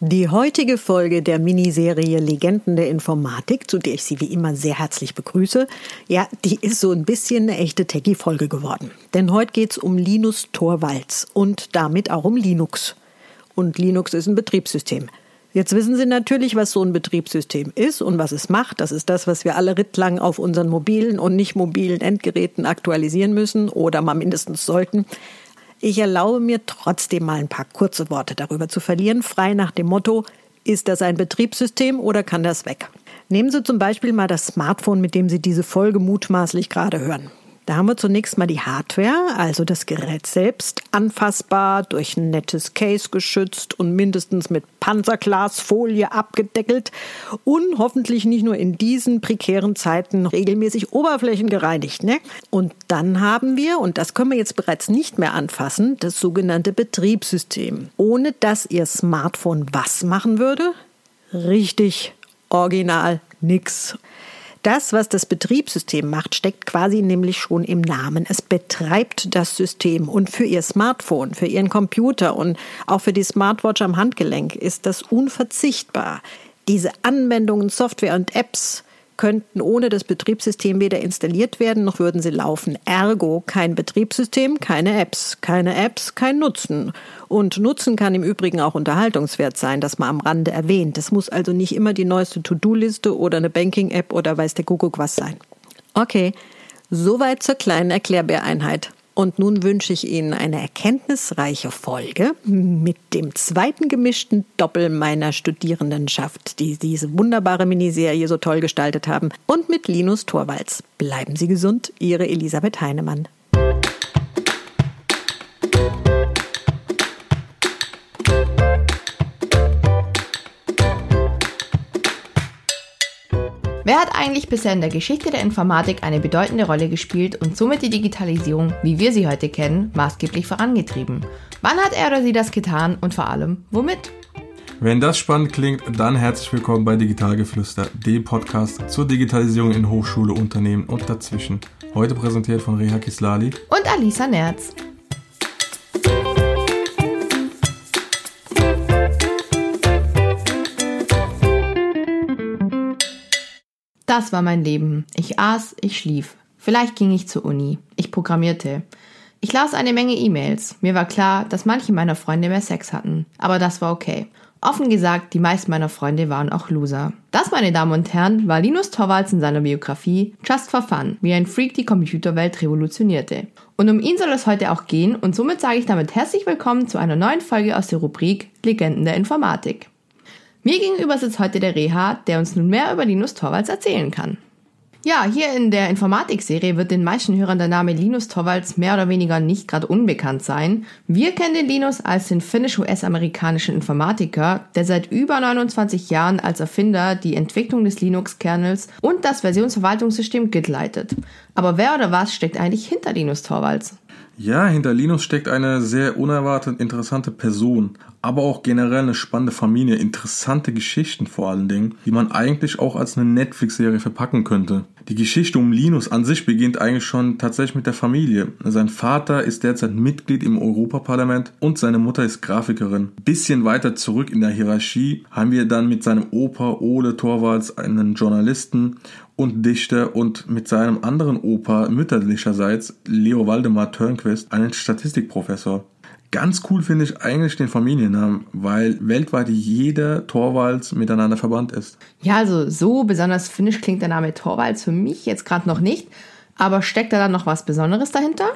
Die heutige Folge der Miniserie Legenden der Informatik, zu der ich Sie wie immer sehr herzlich begrüße, ja, die ist so ein bisschen eine echte Techie-Folge geworden. Denn heute geht's um Linus Torvalds und damit auch um Linux. Und Linux ist ein Betriebssystem. Jetzt wissen Sie natürlich, was so ein Betriebssystem ist und was es macht. Das ist das, was wir alle rittlang auf unseren mobilen und nicht mobilen Endgeräten aktualisieren müssen oder mal mindestens sollten. Ich erlaube mir trotzdem mal ein paar kurze Worte darüber zu verlieren, frei nach dem Motto, ist das ein Betriebssystem oder kann das weg? Nehmen Sie zum Beispiel mal das Smartphone, mit dem Sie diese Folge mutmaßlich gerade hören. Da haben wir zunächst mal die Hardware, also das Gerät selbst, anfassbar, durch ein nettes Case geschützt und mindestens mit Panzerglasfolie abgedeckelt und hoffentlich nicht nur in diesen prekären Zeiten regelmäßig Oberflächen gereinigt. Ne? Und dann haben wir, und das können wir jetzt bereits nicht mehr anfassen, das sogenannte Betriebssystem. Ohne dass Ihr Smartphone was machen würde? Richtig, original, nix. Das, was das Betriebssystem macht, steckt quasi nämlich schon im Namen. Es betreibt das System und für Ihr Smartphone, für Ihren Computer und auch für die Smartwatch am Handgelenk ist das unverzichtbar. Diese Anwendungen, Software und Apps könnten ohne das Betriebssystem weder installiert werden, noch würden sie laufen. Ergo kein Betriebssystem, keine Apps. Keine Apps, kein Nutzen. Und Nutzen kann im Übrigen auch Unterhaltungswert sein, das mal am Rande erwähnt. Das muss also nicht immer die neueste To-Do-Liste oder eine Banking-App oder weiß der Kuckuck was sein. Okay, soweit zur kleinen Erklärbäreinheit. Und nun wünsche ich Ihnen eine erkenntnisreiche Folge mit dem zweiten gemischten Doppel meiner Studierendenschaft, die diese wunderbare Miniserie so toll gestaltet haben, und mit Linus Torvalds. Bleiben Sie gesund, Ihre Elisabeth Heinemann. Wer hat eigentlich bisher in der Geschichte der Informatik eine bedeutende Rolle gespielt und somit die Digitalisierung, wie wir sie heute kennen, maßgeblich vorangetrieben? Wann hat er oder sie das getan und vor allem womit? Wenn das spannend klingt, dann herzlich willkommen bei Digitalgeflüster, dem Podcast zur Digitalisierung in Hochschule, Unternehmen und dazwischen. Heute präsentiert von Reha Kislali und Alisa Nerz. Das war mein Leben. Ich aß, ich schlief. Vielleicht ging ich zur Uni. Ich programmierte. Ich las eine Menge E-Mails. Mir war klar, dass manche meiner Freunde mehr Sex hatten. Aber das war okay. Offen gesagt, die meisten meiner Freunde waren auch Loser. Das, meine Damen und Herren, war Linus Torvalds in seiner Biografie Just for Fun, wie ein Freak die Computerwelt revolutionierte. Und um ihn soll es heute auch gehen und somit sage ich damit herzlich willkommen zu einer neuen Folge aus der Rubrik Legenden der Informatik. Mir gegenüber sitzt heute der Reha, der uns nun mehr über Linus Torvalds erzählen kann. Ja, hier in der Informatik-Serie wird den meisten Hörern der Name Linus Torvalds mehr oder weniger nicht gerade unbekannt sein. Wir kennen den Linus als den finnisch-US-amerikanischen Informatiker, der seit über 29 Jahren als Erfinder die Entwicklung des Linux-Kernels und das Versionsverwaltungssystem Git leitet. Aber wer oder was steckt eigentlich hinter Linus Torvalds? Ja, hinter Linus steckt eine sehr unerwartet interessante Person, aber auch generell eine spannende Familie, interessante Geschichten vor allen Dingen, die man eigentlich auch als eine Netflix-Serie verpacken könnte. Die Geschichte um Linus an sich beginnt eigentlich schon tatsächlich mit der Familie. Sein Vater ist derzeit Mitglied im Europaparlament und seine Mutter ist Grafikerin. Bisschen weiter zurück in der Hierarchie haben wir dann mit seinem Opa Ole Torvalds einen Journalisten und Dichter und mit seinem anderen Opa mütterlicherseits Leo Waldemar Törnquist einen Statistikprofessor. Ganz cool finde ich eigentlich den Familiennamen, weil weltweit jeder Torvalds miteinander verbannt ist. Ja, also so besonders finnisch klingt der Name Torvalds für mich jetzt gerade noch nicht. Aber steckt da dann noch was Besonderes dahinter?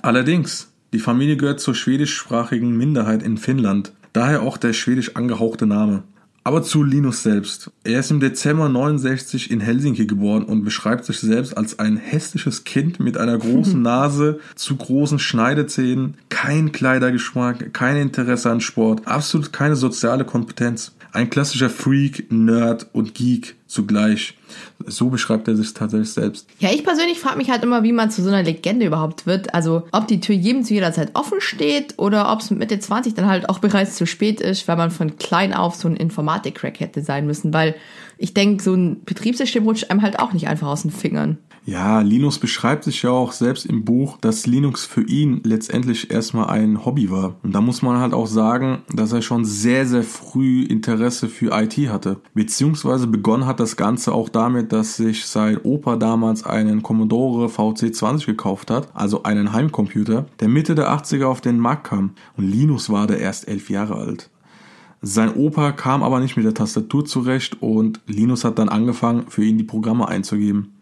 Allerdings, die Familie gehört zur schwedischsprachigen Minderheit in Finnland. Daher auch der schwedisch angehauchte Name. Aber zu Linus selbst. Er ist im Dezember 69 in Helsinki geboren und beschreibt sich selbst als ein hässliches Kind mit einer großen Nase, zu großen Schneidezähnen, kein Kleidergeschmack, kein Interesse an Sport, absolut keine soziale Kompetenz. Ein klassischer Freak, Nerd und Geek zugleich. So beschreibt er sich tatsächlich selbst. Ja, ich persönlich frage mich halt immer, wie man zu so einer Legende überhaupt wird. Also, ob die Tür jedem zu jeder Zeit offen steht oder ob es mit Mitte 20 dann halt auch bereits zu spät ist, weil man von klein auf so ein Informatik-Crack hätte sein müssen. Weil ich denke, so ein Betriebssystem rutscht einem halt auch nicht einfach aus den Fingern. Ja, Linus beschreibt sich ja auch selbst im Buch, dass Linux für ihn letztendlich erstmal ein Hobby war. Und da muss man halt auch sagen, dass er schon sehr, sehr früh Interesse für IT hatte. Beziehungsweise begonnen hat das Ganze auch damit, dass sich sein Opa damals einen Commodore VC20 gekauft hat, also einen Heimcomputer, der Mitte der 80er auf den Markt kam. Und Linus war da erst elf Jahre alt. Sein Opa kam aber nicht mit der Tastatur zurecht und Linus hat dann angefangen, für ihn die Programme einzugeben.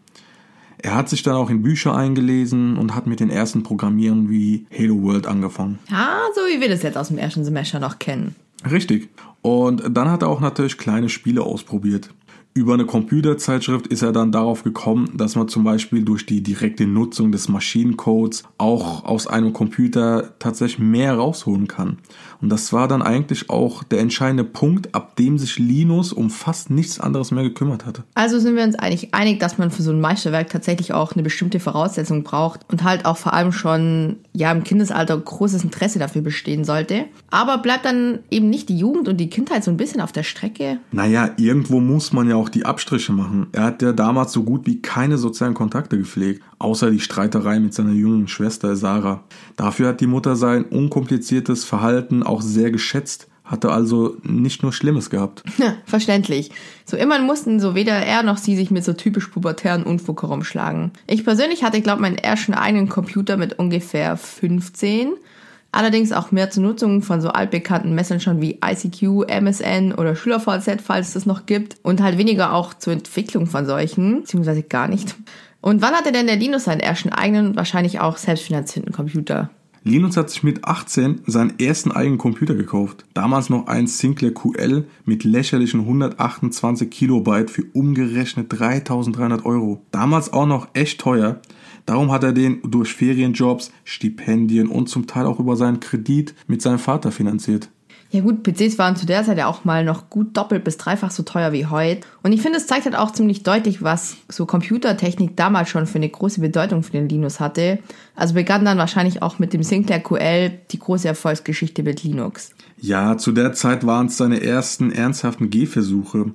Er hat sich dann auch in Bücher eingelesen und hat mit den ersten Programmieren wie Halo World angefangen. Ah, so wie wir das jetzt aus dem ersten Semester noch kennen. Richtig. Und dann hat er auch natürlich kleine Spiele ausprobiert. Über eine Computerzeitschrift ist er dann darauf gekommen, dass man zum Beispiel durch die direkte Nutzung des Maschinencodes auch aus einem Computer tatsächlich mehr rausholen kann. Und das war dann eigentlich auch der entscheidende Punkt, ab dem sich Linus um fast nichts anderes mehr gekümmert hatte. Also sind wir uns eigentlich einig, dass man für so ein Meisterwerk tatsächlich auch eine bestimmte Voraussetzung braucht und halt auch vor allem schon ja im Kindesalter großes Interesse dafür bestehen sollte. Aber bleibt dann eben nicht die Jugend und die Kindheit so ein bisschen auf der Strecke? Naja, irgendwo muss man ja auch die Abstriche machen. Er hat ja damals so gut wie keine sozialen Kontakte gepflegt, außer die Streiterei mit seiner jüngeren Schwester Sarah. Dafür hat die Mutter sein unkompliziertes Verhalten auch sehr geschätzt, hatte also nicht nur Schlimmes gehabt. Ja, verständlich. So immerhin mussten so weder er noch sie sich mit so typisch pubertären Unfug herumschlagen. Ich persönlich hatte, glaube meinen ersten eigenen Computer mit ungefähr 15. Allerdings auch mehr zur Nutzung von so altbekannten Messengern wie ICQ, MSN oder SchülerVZ, falls es das noch gibt. Und halt weniger auch zur Entwicklung von solchen, beziehungsweise gar nicht. Und wann hatte denn der Linus seinen ersten eigenen, wahrscheinlich auch selbstfinanzierten Computer? Linus hat sich mit 18 seinen ersten eigenen Computer gekauft. Damals noch ein Sinclair QL mit lächerlichen 128 Kilobyte für umgerechnet 3300 Euro. Damals auch noch echt teuer. Darum hat er den durch Ferienjobs, Stipendien und zum Teil auch über seinen Kredit mit seinem Vater finanziert. Ja gut, PCs waren zu der Zeit ja auch mal noch gut doppelt bis dreifach so teuer wie heute. Und ich finde, es zeigt halt auch ziemlich deutlich, was so Computertechnik damals schon für eine große Bedeutung für den Linus hatte. Also begann dann wahrscheinlich auch mit dem Sinclair QL die große Erfolgsgeschichte mit Linux. Ja, zu der Zeit waren es seine ersten ernsthaften Gehversuche.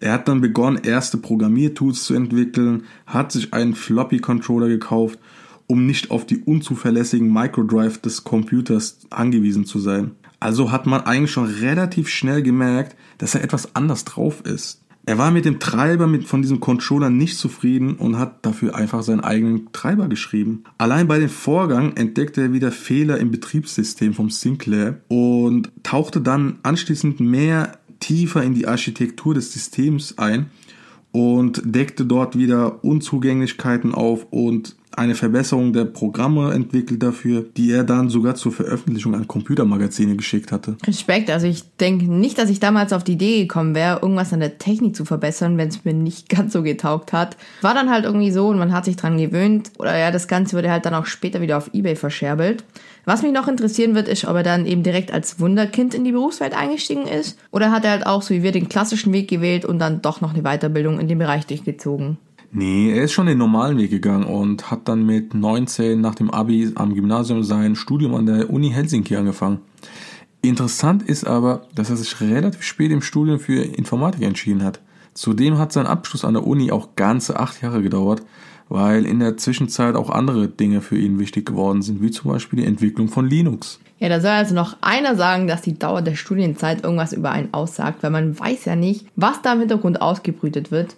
Er hat dann begonnen, erste Programmiertools zu entwickeln, hat sich einen Floppy-Controller gekauft, um nicht auf die unzuverlässigen Microdrive des Computers angewiesen zu sein. Also hat man eigentlich schon relativ schnell gemerkt, dass er etwas anders drauf ist. Er war mit dem Treiber mit, von diesem Controller nicht zufrieden und hat dafür einfach seinen eigenen Treiber geschrieben. Allein bei dem Vorgang entdeckte er wieder Fehler im Betriebssystem vom Sinclair und tauchte dann anschließend mehr tiefer in die Architektur des Systems ein und deckte dort wieder Unzugänglichkeiten auf und eine Verbesserung der Programme entwickelt dafür, die er dann sogar zur Veröffentlichung an Computermagazine geschickt hatte. Respekt, also ich denke nicht, dass ich damals auf die Idee gekommen wäre, irgendwas an der Technik zu verbessern, wenn es mir nicht ganz so getaugt hat. War dann halt irgendwie so und man hat sich dran gewöhnt. Oder ja, das Ganze wurde halt dann auch später wieder auf Ebay verscherbelt. Was mich noch interessieren wird, ist, ob er dann eben direkt als Wunderkind in die Berufswelt eingestiegen ist oder hat er halt auch so wie wir den klassischen Weg gewählt und dann doch noch eine Weiterbildung in dem Bereich durchgezogen. Nee, er ist schon den normalen Weg gegangen und hat dann mit 19 nach dem Abi am Gymnasium sein Studium an der Uni Helsinki angefangen. Interessant ist aber, dass er sich relativ spät im Studium für Informatik entschieden hat. Zudem hat sein Abschluss an der Uni auch ganze acht Jahre gedauert, weil in der Zwischenzeit auch andere Dinge für ihn wichtig geworden sind, wie zum Beispiel die Entwicklung von Linux. Ja, da soll also noch einer sagen, dass die Dauer der Studienzeit irgendwas über einen aussagt, weil man weiß ja nicht, was da im Hintergrund ausgebrütet wird.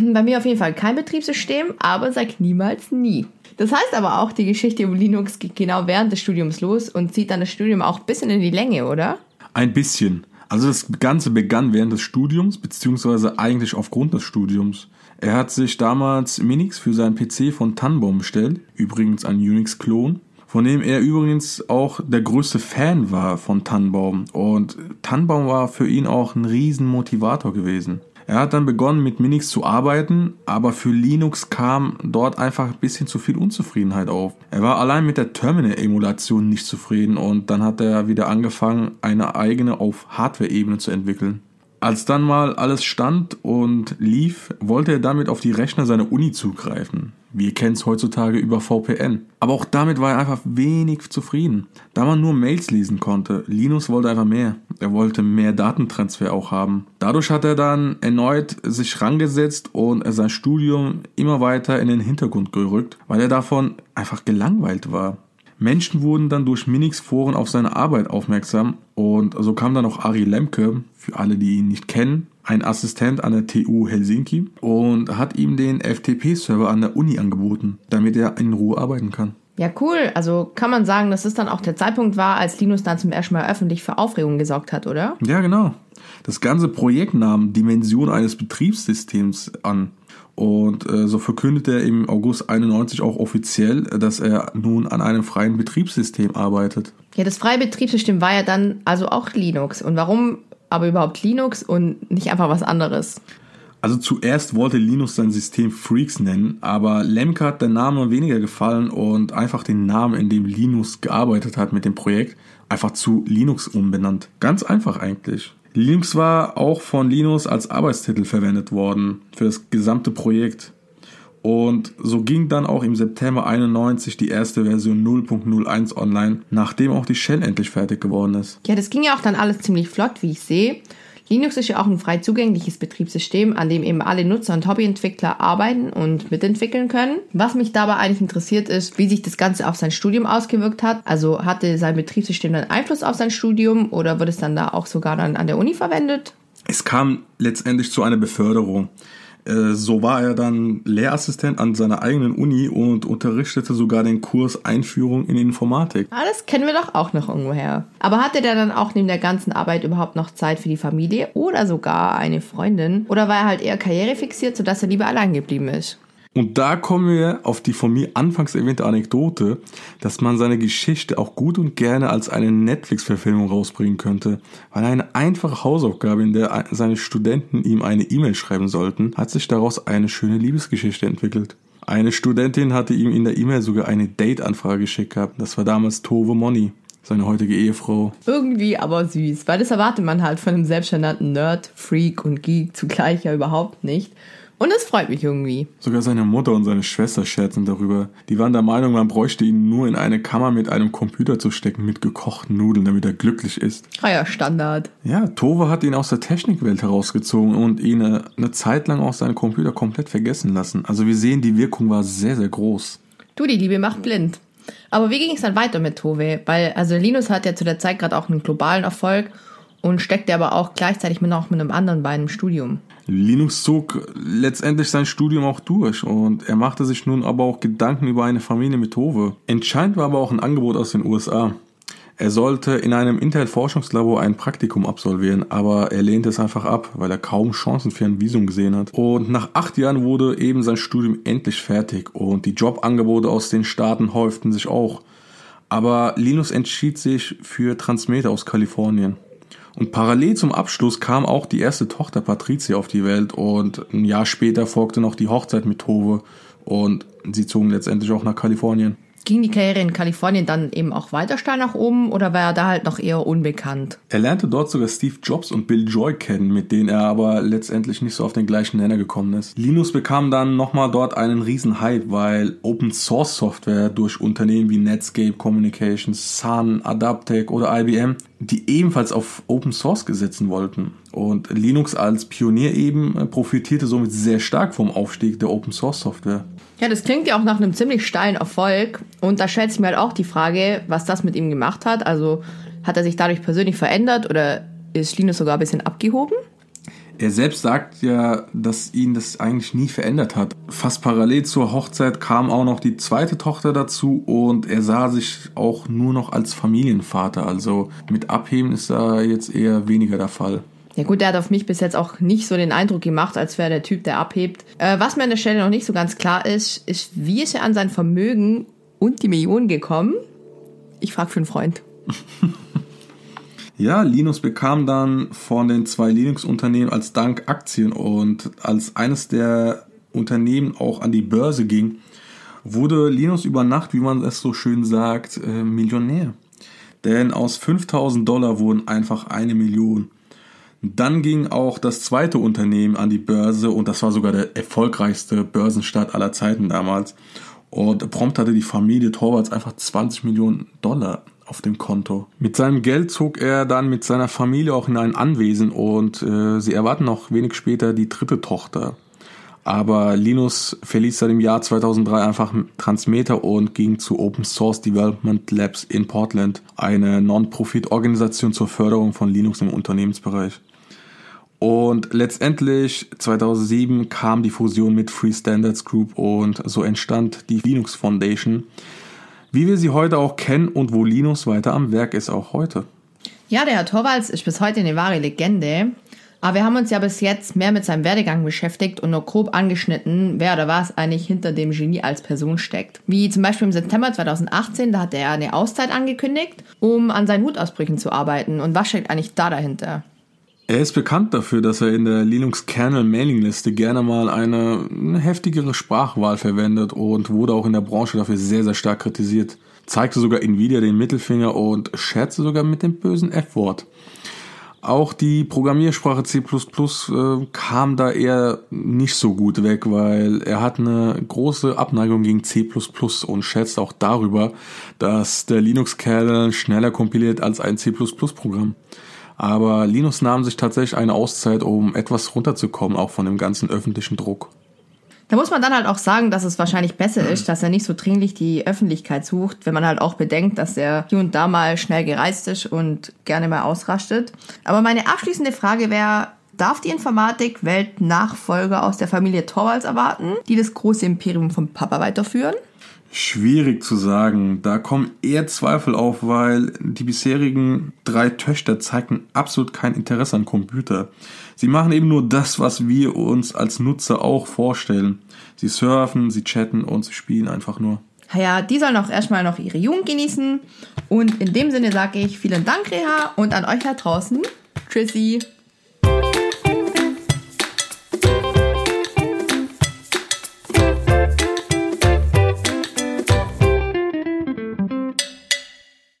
Bei mir auf jeden Fall kein Betriebssystem, aber sag niemals nie. Das heißt aber auch, die Geschichte um Linux geht genau während des Studiums los und zieht dann das Studium auch ein bisschen in die Länge, oder? Ein bisschen. Also das Ganze begann während des Studiums, beziehungsweise eigentlich aufgrund des Studiums. Er hat sich damals Minix für seinen PC von Tannenbaum bestellt, übrigens ein Unix-Klon, von dem er übrigens auch der größte Fan war von Tannenbaum. Und Tannenbaum war für ihn auch ein riesen Motivator gewesen. Er hat dann begonnen mit Minix zu arbeiten, aber für Linux kam dort einfach ein bisschen zu viel Unzufriedenheit auf. Er war allein mit der Terminal-Emulation nicht zufrieden und dann hat er wieder angefangen, eine eigene auf Hardware-Ebene zu entwickeln. Als dann mal alles stand und lief, wollte er damit auf die Rechner seiner Uni zugreifen. Wir kennen es heutzutage über VPN. Aber auch damit war er einfach wenig zufrieden. Da man nur Mails lesen konnte, Linus wollte einfach mehr. Er wollte mehr Datentransfer auch haben. Dadurch hat er dann erneut sich rangesetzt und sein Studium immer weiter in den Hintergrund gerückt, weil er davon einfach gelangweilt war. Menschen wurden dann durch Minix-Foren auf seine Arbeit aufmerksam und so kam dann auch Ari Lemke, für alle, die ihn nicht kennen, ein Assistent an der TU Helsinki und hat ihm den FTP-Server an der Uni angeboten, damit er in Ruhe arbeiten kann. Ja, cool. Also kann man sagen, dass es dann auch der Zeitpunkt war, als Linus dann zum ersten Mal öffentlich für Aufregung gesorgt hat, oder? Ja, genau. Das ganze Projekt nahm Dimension eines Betriebssystems an. Und äh, so verkündete er im August 91 auch offiziell, dass er nun an einem freien Betriebssystem arbeitet. Ja, das freie Betriebssystem war ja dann also auch Linux. Und warum aber überhaupt Linux und nicht einfach was anderes? Also zuerst wollte Linus sein System Freaks nennen, aber Lemke hat der Name weniger gefallen und einfach den Namen, in dem Linus gearbeitet hat mit dem Projekt, einfach zu Linux umbenannt. Ganz einfach eigentlich. Linux war auch von Linus als Arbeitstitel verwendet worden für das gesamte Projekt. Und so ging dann auch im September 91 die erste Version 0.01 online, nachdem auch die Shell endlich fertig geworden ist. Ja, das ging ja auch dann alles ziemlich flott, wie ich sehe. Linux ist ja auch ein frei zugängliches Betriebssystem, an dem eben alle Nutzer und Hobbyentwickler arbeiten und mitentwickeln können. Was mich dabei eigentlich interessiert ist, wie sich das Ganze auf sein Studium ausgewirkt hat. Also hatte sein Betriebssystem dann Einfluss auf sein Studium oder wird es dann da auch sogar dann an der Uni verwendet? Es kam letztendlich zu einer Beförderung. Äh, so war er dann Lehrassistent an seiner eigenen Uni und unterrichtete sogar den Kurs Einführung in Informatik. Ah, das kennen wir doch auch noch irgendwoher. Aber hatte der dann auch neben der ganzen Arbeit überhaupt noch Zeit für die Familie oder sogar eine Freundin? Oder war er halt eher karrierefixiert, sodass er lieber allein geblieben ist? Und da kommen wir auf die von mir anfangs erwähnte Anekdote, dass man seine Geschichte auch gut und gerne als eine Netflix-Verfilmung rausbringen könnte. Weil eine einfache Hausaufgabe, in der seine Studenten ihm eine E-Mail schreiben sollten, hat sich daraus eine schöne Liebesgeschichte entwickelt. Eine Studentin hatte ihm in der E-Mail sogar eine Date-Anfrage geschickt gehabt. Das war damals Tove Moni seine heutige Ehefrau. Irgendwie aber süß, weil das erwartet man halt von einem selbsternannten Nerd, Freak und Geek zugleich ja überhaupt nicht. Und es freut mich irgendwie. Sogar seine Mutter und seine Schwester scherzen darüber. Die waren der Meinung, man bräuchte ihn nur in eine Kammer mit einem Computer zu stecken mit gekochten Nudeln, damit er glücklich ist. Ah ja, Standard. Ja, Tove hat ihn aus der Technikwelt herausgezogen und ihn eine, eine Zeit lang auch seinen Computer komplett vergessen lassen. Also wir sehen, die Wirkung war sehr, sehr groß. Du, die Liebe macht blind. Aber wie ging es dann weiter mit Tove? Weil, also Linus hat ja zu der Zeit gerade auch einen globalen Erfolg und steckte aber auch gleichzeitig mit noch mit einem anderen bei einem Studium. Linux zog letztendlich sein Studium auch durch und er machte sich nun aber auch Gedanken über eine Familie mit Hove. Entscheidend war aber auch ein Angebot aus den USA. Er sollte in einem Intel-Forschungslabor ein Praktikum absolvieren, aber er lehnte es einfach ab, weil er kaum Chancen für ein Visum gesehen hat. Und nach acht Jahren wurde eben sein Studium endlich fertig und die Jobangebote aus den Staaten häuften sich auch. Aber Linus entschied sich für Transmeter aus Kalifornien. Und parallel zum Abschluss kam auch die erste Tochter Patricia auf die Welt und ein Jahr später folgte noch die Hochzeit mit Tove und sie zogen letztendlich auch nach Kalifornien. Ging die Karriere in Kalifornien dann eben auch weiter steil nach oben oder war er da halt noch eher unbekannt? Er lernte dort sogar Steve Jobs und Bill Joy kennen, mit denen er aber letztendlich nicht so auf den gleichen Nenner gekommen ist. Linus bekam dann nochmal dort einen riesen Hype, weil Open Source Software durch Unternehmen wie Netscape Communications, Sun, Adaptec oder IBM, die ebenfalls auf Open Source gesetzen wollten. Und Linux als Pionier eben profitierte somit sehr stark vom Aufstieg der Open Source Software. Ja, das klingt ja auch nach einem ziemlich steilen Erfolg. Und da stellt sich mir halt auch die Frage, was das mit ihm gemacht hat. Also hat er sich dadurch persönlich verändert oder ist Linus sogar ein bisschen abgehoben? Er selbst sagt ja, dass ihn das eigentlich nie verändert hat. Fast parallel zur Hochzeit kam auch noch die zweite Tochter dazu und er sah sich auch nur noch als Familienvater. Also mit Abheben ist da jetzt eher weniger der Fall. Ja gut, der hat auf mich bis jetzt auch nicht so den Eindruck gemacht, als wäre der Typ, der abhebt. Äh, was mir an der Stelle noch nicht so ganz klar ist, ist, wie ist er an sein Vermögen und die Millionen gekommen? Ich frage für einen Freund. ja, Linus bekam dann von den zwei Linux-Unternehmen als Dank Aktien und als eines der Unternehmen auch an die Börse ging, wurde Linus über Nacht, wie man es so schön sagt, äh, Millionär. Denn aus 5000 Dollar wurden einfach eine Million. Dann ging auch das zweite Unternehmen an die Börse und das war sogar der erfolgreichste Börsenstart aller Zeiten damals. Und prompt hatte die Familie Torvalds einfach 20 Millionen Dollar auf dem Konto. Mit seinem Geld zog er dann mit seiner Familie auch in ein Anwesen und äh, sie erwarten noch wenig später die dritte Tochter. Aber Linus verließ seit dem Jahr 2003 einfach Transmeter und ging zu Open Source Development Labs in Portland, eine Non-Profit-Organisation zur Förderung von Linux im Unternehmensbereich. Und letztendlich 2007 kam die Fusion mit Free Standards Group und so entstand die Linux Foundation, wie wir sie heute auch kennen und wo Linus weiter am Werk ist, auch heute. Ja, der Herr Torvalds ist bis heute eine wahre Legende. Aber wir haben uns ja bis jetzt mehr mit seinem Werdegang beschäftigt und nur grob angeschnitten, wer oder was eigentlich hinter dem Genie als Person steckt. Wie zum Beispiel im September 2018, da hat er eine Auszeit angekündigt, um an seinen Wutausbrüchen zu arbeiten. Und was steckt eigentlich da dahinter? Er ist bekannt dafür, dass er in der Linux Kernel Mailingliste gerne mal eine heftigere Sprachwahl verwendet und wurde auch in der Branche dafür sehr, sehr stark kritisiert. Zeigte sogar Nvidia den Mittelfinger und scherzte sogar mit dem bösen F-Wort. Auch die Programmiersprache C++ äh, kam da eher nicht so gut weg, weil er hat eine große Abneigung gegen C++ und schätzt auch darüber, dass der Linux-Kernel schneller kompiliert als ein C++-Programm. Aber Linus nahm sich tatsächlich eine Auszeit, um etwas runterzukommen, auch von dem ganzen öffentlichen Druck. Da muss man dann halt auch sagen, dass es wahrscheinlich besser ist, dass er nicht so dringlich die Öffentlichkeit sucht, wenn man halt auch bedenkt, dass er hier und da mal schnell gereist ist und gerne mal ausrastet. Aber meine abschließende Frage wäre, darf die Informatik Weltnachfolger aus der Familie Torvalds erwarten, die das große Imperium vom Papa weiterführen? Schwierig zu sagen. Da kommen eher Zweifel auf, weil die bisherigen drei Töchter zeigten absolut kein Interesse an Computer. Sie machen eben nur das, was wir uns als Nutzer auch vorstellen. Sie surfen, sie chatten und sie spielen einfach nur. Ja, die sollen auch erstmal noch ihre Jugend genießen. Und in dem Sinne sage ich vielen Dank, Reha, und an euch da draußen. Tschüssi.